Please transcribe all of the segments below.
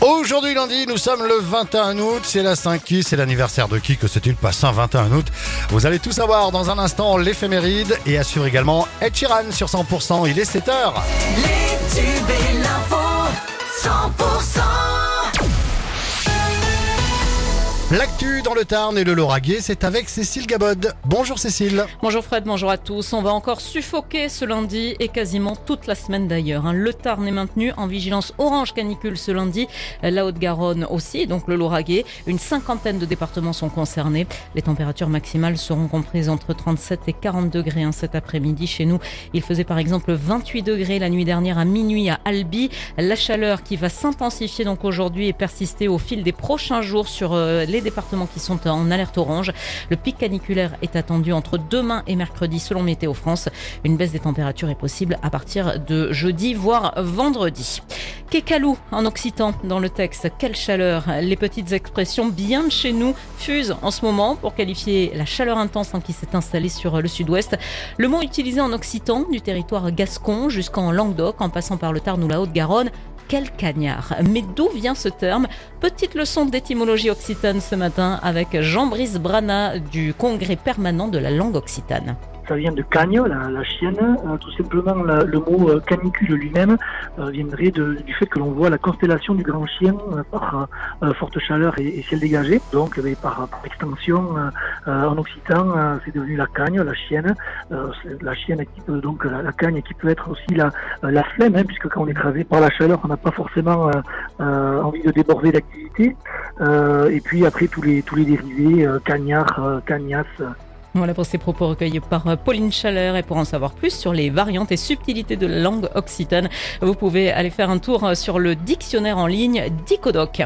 Aujourd'hui lundi, nous sommes le 21 août, c'est la 5 qui, c'est l'anniversaire de qui que c'est-il pas Saint 21 août. Vous allez tout savoir dans un instant l'éphéméride et suivre également Ed sur 100%, il est 7h. Les tubes et l'info, L'actu dans le Tarn et le Lauragais, c'est avec Cécile Gabod. Bonjour Cécile. Bonjour Fred, bonjour à tous. On va encore suffoquer ce lundi et quasiment toute la semaine d'ailleurs. hein. Le Tarn est maintenu en vigilance orange canicule ce lundi. La Haute-Garonne aussi, donc le Lauragais. Une cinquantaine de départements sont concernés. Les températures maximales seront comprises entre 37 et 40 degrés hein, cet après-midi. Chez nous, il faisait par exemple 28 degrés la nuit dernière à minuit à Albi. La chaleur qui va s'intensifier donc aujourd'hui et persister au fil des prochains jours sur euh, les départements qui sont en alerte orange. Le pic caniculaire est attendu entre demain et mercredi selon Météo France. Une baisse des températures est possible à partir de jeudi, voire vendredi. Kekalou en occitan dans le texte. Quelle chaleur Les petites expressions bien de chez nous fusent en ce moment pour qualifier la chaleur intense hein, qui s'est installée sur le sud-ouest. Le mot utilisé en occitan du territoire gascon jusqu'en Languedoc en passant par le Tarn ou la Haute-Garonne quel cagnard Mais d'où vient ce terme? Petite leçon d'étymologie occitane ce matin avec Jean-Brice Brana du Congrès permanent de la langue occitane. Ça vient de cagne, la, chienne. Euh, tout simplement, le mot euh, canicule lui-même euh, viendrait du fait que l'on voit la constellation du grand chien par forte chaleur et, et ciel dégagé. Donc, eh par, extension, en occitan, c'est devenu la cagne, la chienne. La chienne qui peut donc la, cagne qui peut être aussi la, la flemme, hein, puisque quand on est écrasé par la chaleur, on n'a pas forcément envie de déborder d'activité. Euh, et puis après tous les tous les dérivés, euh, euh, cagnasse. Voilà pour ces propos recueillis par Pauline Chaleur et pour en savoir plus sur les variantes et subtilités de la langue occitane, vous pouvez aller faire un tour sur le dictionnaire en ligne Dicodoc.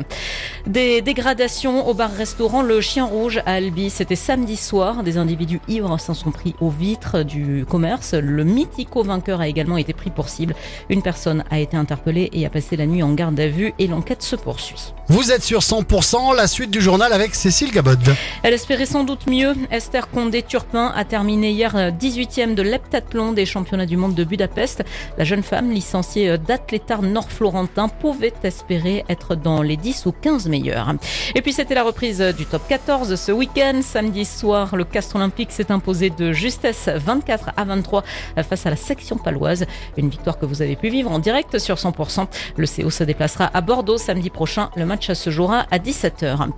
Des dégradations au bar-restaurant Le Chien Rouge à Albi, c'était samedi soir. Des individus ivres s'en sont pris aux vitres du commerce. Le mythico vainqueur a également été pris pour cible. Une personne a été interpellée et a passé la nuit en garde à vue et l'enquête se poursuit. Vous êtes sur 100%, la suite du journal avec Cécile Gabod. Elle espérait sans doute mieux. Esther Condé-Turpin a terminé hier euh, 18e de l'heptathlon des championnats du monde de Budapest. La jeune femme, licenciée euh, d'athlétard nord-florentin, pouvait espérer être dans les 10 ou 15 meilleurs. Et puis c'était la reprise euh, du top 14 ce week-end. Samedi soir, le Castre Olympique s'est imposé de justesse 24 à 23 euh, face à la section paloise. Une victoire que vous avez pu vivre en direct sur 100%. Le CO se déplacera à Bordeaux samedi prochain. Le match se jouera à 17h.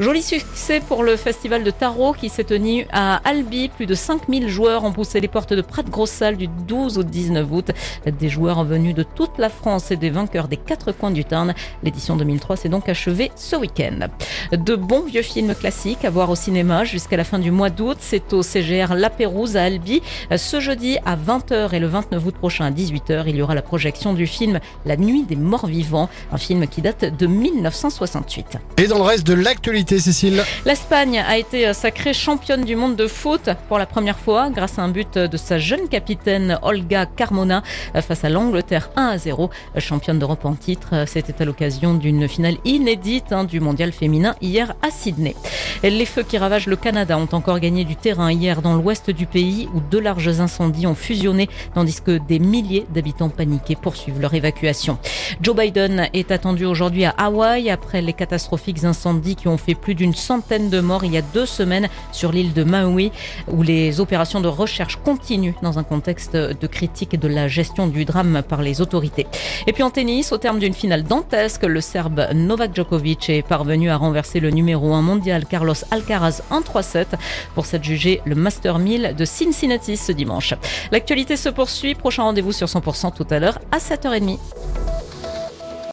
Joli succès pour le festival de tarot qui s'est tenu à Albi. Plus de 5000 joueurs ont poussé les portes de Prat Grossal du 12 au 19 août. Des joueurs venus de toute la France et des vainqueurs des quatre coins du Tarn. L'édition 2003 s'est donc achevée ce week-end. De bons vieux films classiques à voir au cinéma jusqu'à la fin du mois d'août. C'est au CGR La Pérouse à Albi. Ce jeudi à 20h et le 29 août prochain à 18h, il y aura la projection du film La Nuit des Morts Vivants, un film qui date de 1968. Et dans le reste de l'actualité, Cécile, L'Espagne a été sacrée championne du monde de foot pour la première fois grâce à un but de sa jeune capitaine Olga Carmona face à l'Angleterre 1 à 0. Championne d'Europe en titre, c'était à l'occasion d'une finale inédite hein, du mondial féminin hier à Sydney. Les feux qui ravagent le Canada ont encore gagné du terrain hier dans l'ouest du pays où deux larges incendies ont fusionné tandis que des milliers d'habitants paniqués poursuivent leur évacuation. Joe Biden est attendu aujourd'hui à Hawaï après les catastrophiques incendies qui ont fait plus d'une centaine de morts il y a deux semaines sur l'île de Maui où les opérations de recherche continuent dans un contexte de critique de la gestion du drame par les autorités. Et puis en tennis, au terme d'une finale dantesque, le Serbe Novak Djokovic est parvenu à renverser le numéro 1 mondial Carlos Alcaraz 1-3-7 pour s'adjuger le Master 1000 de Cincinnati ce dimanche. L'actualité se poursuit. Prochain rendez-vous sur 100% tout à l'heure à 7h30.